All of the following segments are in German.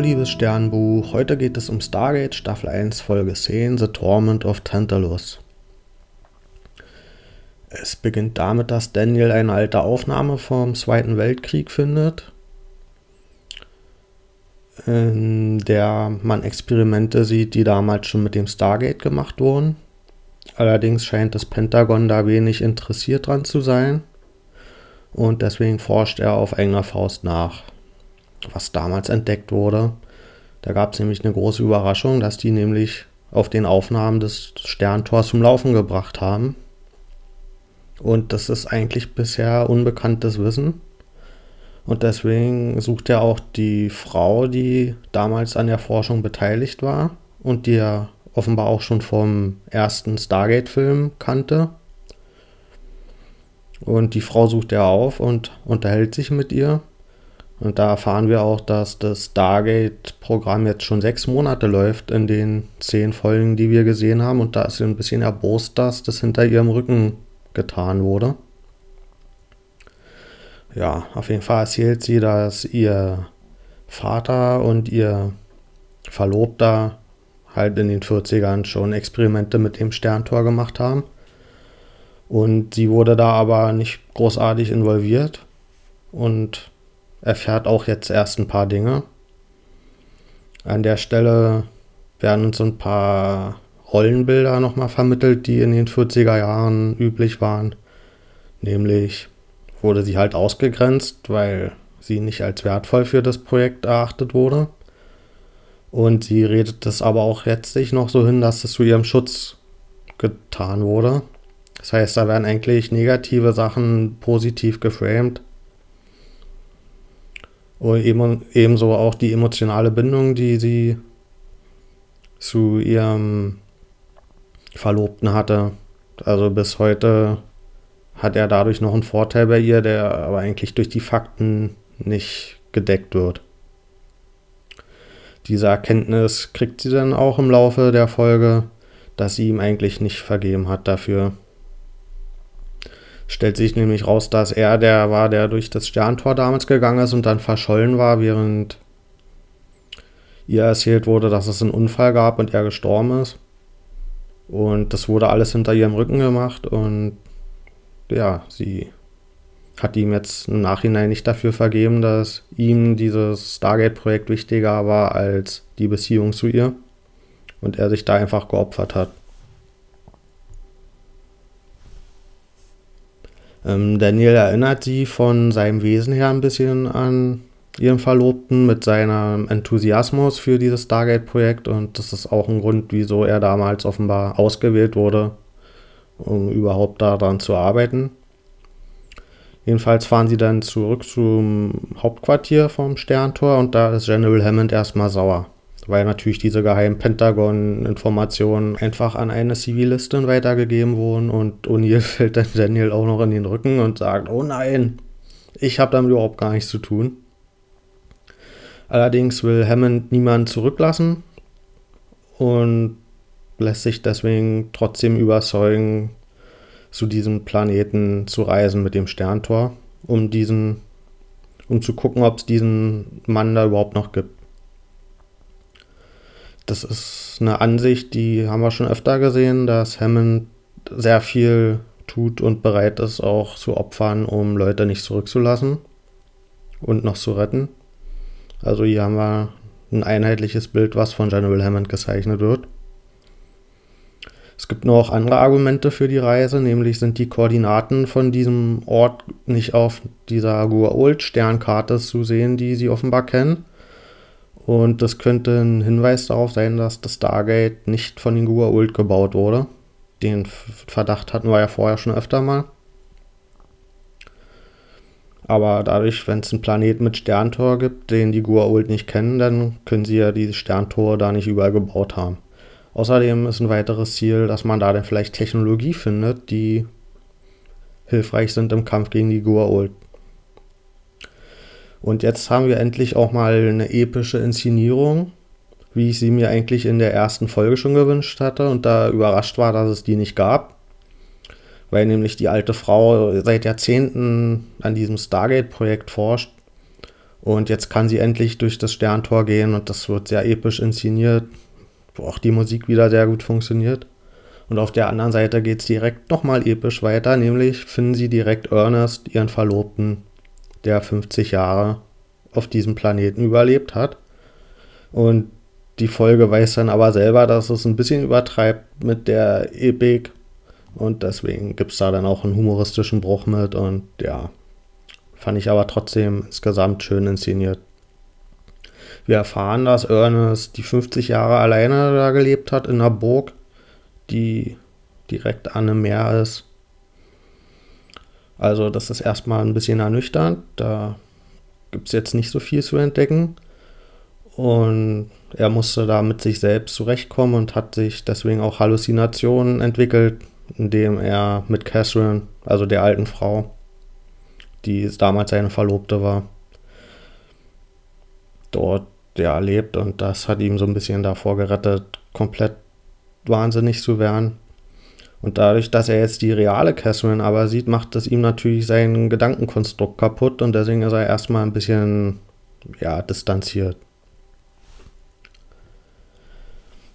Liebes Sternbuch, heute geht es um Stargate Staffel 1 Folge 10 The Torment of Tantalus. Es beginnt damit, dass Daniel eine alte Aufnahme vom Zweiten Weltkrieg findet, in der man Experimente sieht, die damals schon mit dem Stargate gemacht wurden. Allerdings scheint das Pentagon da wenig interessiert dran zu sein und deswegen forscht er auf eigener Faust nach, was damals entdeckt wurde. Da gab es nämlich eine große Überraschung, dass die nämlich auf den Aufnahmen des Sterntors zum Laufen gebracht haben. Und das ist eigentlich bisher unbekanntes Wissen. Und deswegen sucht er auch die Frau, die damals an der Forschung beteiligt war und die er offenbar auch schon vom ersten Stargate-Film kannte. Und die Frau sucht er auf und unterhält sich mit ihr. Und da erfahren wir auch, dass das Stargate-Programm jetzt schon sechs Monate läuft in den zehn Folgen, die wir gesehen haben. Und da ist sie ein bisschen erbost, dass das hinter ihrem Rücken getan wurde. Ja, auf jeden Fall erzählt sie, dass ihr Vater und ihr Verlobter halt in den 40ern schon Experimente mit dem Sterntor gemacht haben. Und sie wurde da aber nicht großartig involviert und erfährt auch jetzt erst ein paar Dinge. An der Stelle werden uns ein paar Rollenbilder nochmal vermittelt, die in den 40er Jahren üblich waren. Nämlich wurde sie halt ausgegrenzt, weil sie nicht als wertvoll für das Projekt erachtet wurde. Und sie redet das aber auch jetzt sich noch so hin, dass es zu ihrem Schutz getan wurde. Das heißt, da werden eigentlich negative Sachen positiv geframed. Eben, ebenso auch die emotionale Bindung, die sie zu ihrem Verlobten hatte. Also bis heute hat er dadurch noch einen Vorteil bei ihr, der aber eigentlich durch die Fakten nicht gedeckt wird. Diese Erkenntnis kriegt sie dann auch im Laufe der Folge, dass sie ihm eigentlich nicht vergeben hat dafür. Stellt sich nämlich raus, dass er der war, der durch das Sterntor damals gegangen ist und dann verschollen war, während ihr erzählt wurde, dass es einen Unfall gab und er gestorben ist. Und das wurde alles hinter ihrem Rücken gemacht und ja, sie hat ihm jetzt im Nachhinein nicht dafür vergeben, dass ihm dieses Stargate-Projekt wichtiger war als die Beziehung zu ihr und er sich da einfach geopfert hat. Ähm, Daniel erinnert sie von seinem Wesen her ein bisschen an ihren Verlobten mit seinem Enthusiasmus für dieses Stargate-Projekt und das ist auch ein Grund, wieso er damals offenbar ausgewählt wurde, um überhaupt daran zu arbeiten. Jedenfalls fahren sie dann zurück zum Hauptquartier vom Sterntor und da ist General Hammond erstmal sauer, weil natürlich diese geheimen Pentagon-Informationen einfach an eine Zivilistin weitergegeben wurden und O'Neill fällt dann Daniel auch noch in den Rücken und sagt, oh nein, ich habe damit überhaupt gar nichts zu tun. Allerdings will Hammond niemanden zurücklassen und lässt sich deswegen trotzdem überzeugen, zu diesem Planeten zu reisen mit dem Sterntor, um diesen, um zu gucken, ob es diesen Mann da überhaupt noch gibt. Das ist eine Ansicht, die haben wir schon öfter gesehen, dass Hammond sehr viel tut und bereit ist, auch zu opfern, um Leute nicht zurückzulassen und noch zu retten. Also hier haben wir ein einheitliches Bild, was von General Hammond gezeichnet wird. Es gibt noch andere Argumente für die Reise, nämlich sind die Koordinaten von diesem Ort nicht auf dieser Goa'uld-Sternkarte zu sehen, die sie offenbar kennen. Und das könnte ein Hinweis darauf sein, dass das Stargate nicht von den Goa'uld gebaut wurde. Den Verdacht hatten wir ja vorher schon öfter mal. Aber dadurch, wenn es einen Planet mit Sterntor gibt, den die Goa'uld nicht kennen, dann können sie ja diese Sterntore da nicht überall gebaut haben. Außerdem ist ein weiteres Ziel, dass man da dann vielleicht Technologie findet, die hilfreich sind im Kampf gegen die Goa'uld. Und jetzt haben wir endlich auch mal eine epische Inszenierung, wie ich sie mir eigentlich in der ersten Folge schon gewünscht hatte. Und da überrascht war, dass es die nicht gab. Weil nämlich die alte Frau seit Jahrzehnten an diesem Stargate-Projekt forscht. Und jetzt kann sie endlich durch das Sterntor gehen und das wird sehr episch inszeniert, wo auch die Musik wieder sehr gut funktioniert. Und auf der anderen Seite geht es direkt nochmal episch weiter, nämlich finden sie direkt Ernest, ihren Verlobten, der 50 Jahre auf diesem Planeten überlebt hat. Und die Folge weiß dann aber selber, dass es ein bisschen übertreibt mit der Epik. Und deswegen gibt es da dann auch einen humoristischen Bruch mit. Und ja, fand ich aber trotzdem insgesamt schön inszeniert. Wir erfahren, dass Ernest die 50 Jahre alleine da gelebt hat in einer Burg, die direkt an einem Meer ist. Also das ist erstmal ein bisschen ernüchternd. Da gibt es jetzt nicht so viel zu entdecken. Und er musste da mit sich selbst zurechtkommen und hat sich deswegen auch Halluzinationen entwickelt, indem er mit Catherine, also der alten Frau, die damals seine Verlobte war, dort ja, lebt. Und das hat ihm so ein bisschen davor gerettet, komplett wahnsinnig zu werden. Und dadurch, dass er jetzt die reale Catherine aber sieht, macht das ihm natürlich sein Gedankenkonstrukt kaputt und deswegen ist er erstmal ein bisschen ja, distanziert.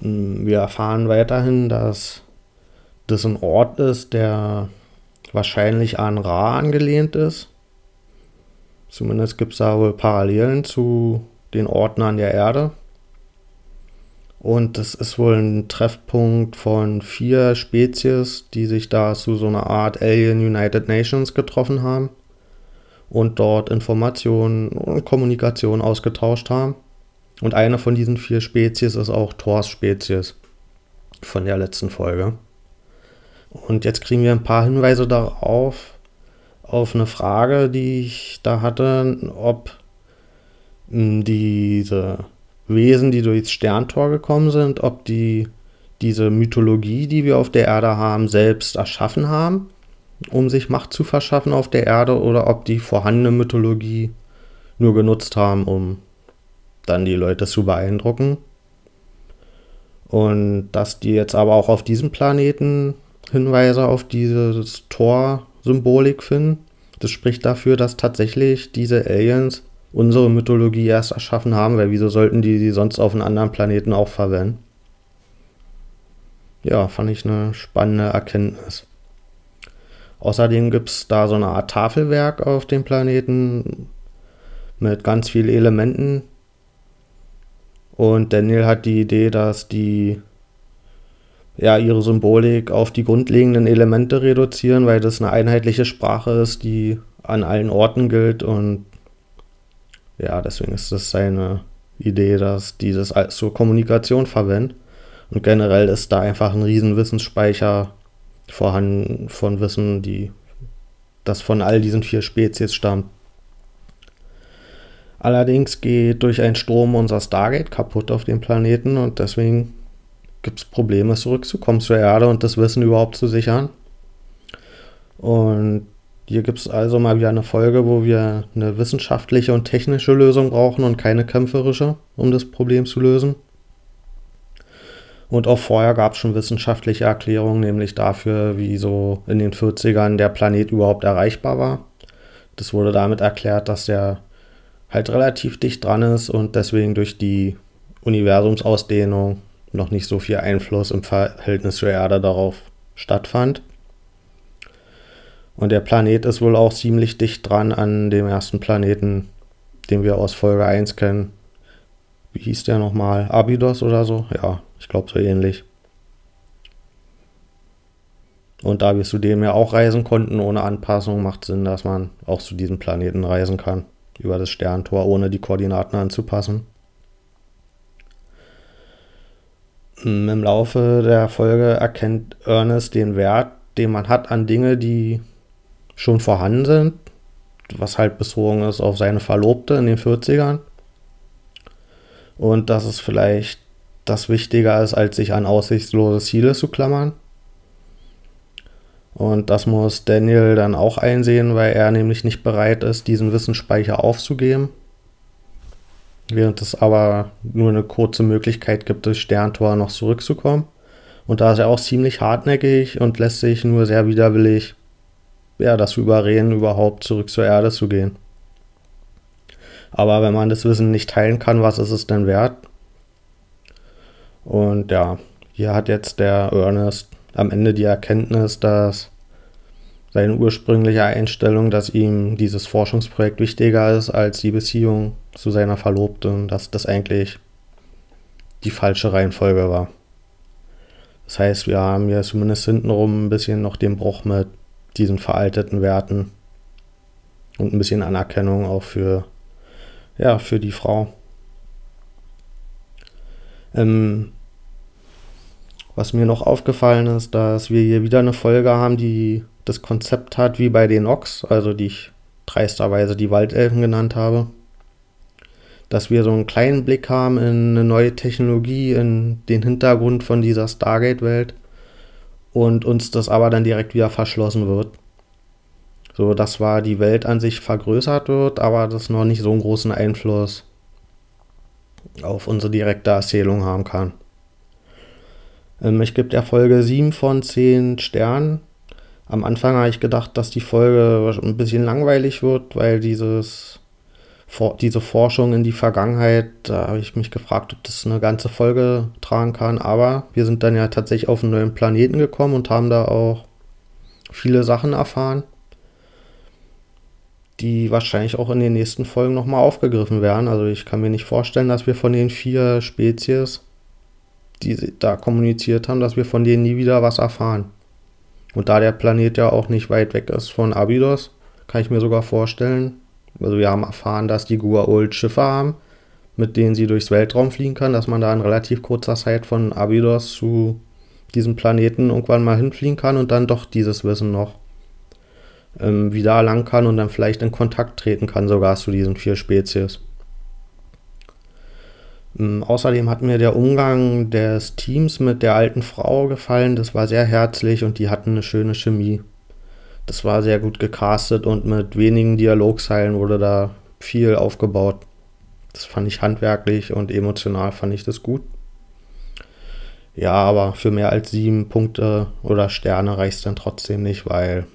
Hm, wir erfahren weiterhin, dass das ein Ort ist, der wahrscheinlich an Ra angelehnt ist. Zumindest gibt es da wohl Parallelen zu den Orten an der Erde. Und das ist wohl ein Treffpunkt von vier Spezies, die sich da zu so einer Art Alien United Nations getroffen haben und dort Informationen und Kommunikation ausgetauscht haben. Und eine von diesen vier Spezies ist auch Thors Spezies von der letzten Folge. Und jetzt kriegen wir ein paar Hinweise darauf, auf eine Frage, die ich da hatte, ob hm, diese Wesen, die durchs Sterntor gekommen sind, ob die diese Mythologie, die wir auf der Erde haben, selbst erschaffen haben, um sich Macht zu verschaffen auf der Erde, oder ob die vorhandene Mythologie nur genutzt haben, um dann die Leute zu beeindrucken. Und dass die jetzt aber auch auf diesem Planeten Hinweise auf dieses Tor-Symbolik finden, das spricht dafür, dass tatsächlich diese Aliens unsere Mythologie erst erschaffen haben, weil wieso sollten die die sonst auf einem anderen Planeten auch verwenden? Ja, fand ich eine spannende Erkenntnis. Außerdem gibt es da so eine Art Tafelwerk auf dem Planeten mit ganz vielen Elementen, und Daniel hat die Idee, dass die ja ihre Symbolik auf die grundlegenden Elemente reduzieren, weil das eine einheitliche Sprache ist, die an allen Orten gilt und ja, deswegen ist das seine Idee, dass die das zur Kommunikation verwenden. Und generell ist da einfach ein riesen Wissensspeicher vorhanden von Wissen, die das von all diesen vier Spezies stammt. Allerdings geht durch einen Sturm unser Stargate kaputt auf dem Planeten und deswegen gibt es Probleme, zurückzukommen zur Erde und das Wissen überhaupt zu sichern. Und hier gibt es also mal wieder eine Folge, wo wir eine wissenschaftliche und technische Lösung brauchen und keine kämpferische, um das Problem zu lösen. Und auch vorher gab es schon wissenschaftliche Erklärungen, nämlich dafür, wie so in den 40ern der Planet überhaupt erreichbar war. Das wurde damit erklärt, dass der halt relativ dicht dran ist und deswegen durch die Universumsausdehnung noch nicht so viel Einfluss im Verhältnis zur Erde darauf stattfand. Und der Planet ist wohl auch ziemlich dicht dran an dem ersten Planeten, den wir aus Folge 1 kennen. Wie hieß der nochmal? Abydos oder so? Ja, ich glaube so ähnlich. Und da wir zu dem ja auch reisen konnten ohne Anpassung, macht Sinn, dass man auch zu diesem Planeten reisen kann über das Sterntor, ohne die Koordinaten anzupassen. Im Laufe der Folge erkennt Ernest den Wert, den man hat an Dinge, die schon vorhanden sind, was halt bezogen ist auf seine Verlobte in den 40ern. Und dass es vielleicht das wichtiger ist, als sich an aussichtslose Ziele zu klammern. Und das muss Daniel dann auch einsehen, weil er nämlich nicht bereit ist, diesen Wissensspeicher aufzugeben. Während es aber nur eine kurze Möglichkeit gibt, das Sterntor noch zurückzukommen. Und da ist er auch ziemlich hartnäckig und lässt sich nur sehr widerwillig ja, das überreden, überhaupt zurück zur Erde zu gehen. Aber wenn man das Wissen nicht teilen kann, was ist es denn wert? Und ja, hier hat jetzt der Ernest am Ende die Erkenntnis, dass seine ursprüngliche Einstellung, dass ihm dieses Forschungsprojekt wichtiger ist als die Beziehung zu seiner Verlobten, dass das eigentlich die falsche Reihenfolge war. Das heißt, wir haben hier zumindest hintenrum ein bisschen noch den Bruch mit diesen veralteten Werten und ein bisschen Anerkennung auch für, ja, für die Frau. Ähm, was mir noch aufgefallen ist, dass wir hier wieder eine Folge haben, die das Konzept hat wie bei den Ox, also die ich dreisterweise die Waldelfen genannt habe. Dass wir so einen kleinen Blick haben in eine neue Technologie, in den Hintergrund von dieser Stargate-Welt und uns das aber dann direkt wieder verschlossen wird. So, dass zwar die Welt an sich vergrößert wird, aber das noch nicht so einen großen Einfluss auf unsere direkte Erzählung haben kann. Ähm, ich gebe der Folge 7 von 10 Sternen. Am Anfang habe ich gedacht, dass die Folge ein bisschen langweilig wird, weil dieses, diese Forschung in die Vergangenheit, da habe ich mich gefragt, ob das eine ganze Folge tragen kann. Aber wir sind dann ja tatsächlich auf einen neuen Planeten gekommen und haben da auch viele Sachen erfahren, die wahrscheinlich auch in den nächsten Folgen nochmal aufgegriffen werden. Also ich kann mir nicht vorstellen, dass wir von den vier Spezies, die da kommuniziert haben, dass wir von denen nie wieder was erfahren. Und da der Planet ja auch nicht weit weg ist von Abydos, kann ich mir sogar vorstellen, also wir haben erfahren, dass die Gua'uld Schiffe haben, mit denen sie durchs Weltraum fliegen kann, dass man da in relativ kurzer Zeit von Abydos zu diesem Planeten irgendwann mal hinfliegen kann und dann doch dieses Wissen noch ähm, wieder erlangen kann und dann vielleicht in Kontakt treten kann, sogar zu diesen vier Spezies. Ähm, außerdem hat mir der Umgang des Teams mit der alten Frau gefallen. Das war sehr herzlich und die hatten eine schöne Chemie. Das war sehr gut gecastet und mit wenigen Dialogzeilen wurde da viel aufgebaut. Das fand ich handwerklich und emotional fand ich das gut. Ja, aber für mehr als sieben Punkte oder Sterne reicht es dann trotzdem nicht, weil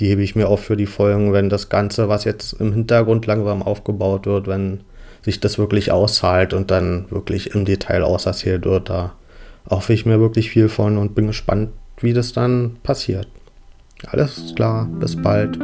die hebe ich mir auf für die Folgen, wenn das Ganze, was jetzt im Hintergrund langsam aufgebaut wird, wenn sich das wirklich auszahlt und dann wirklich im Detail auserzählt wird. Da hoffe ich mir wirklich viel von und bin gespannt, wie das dann passiert. Alles klar, bis bald.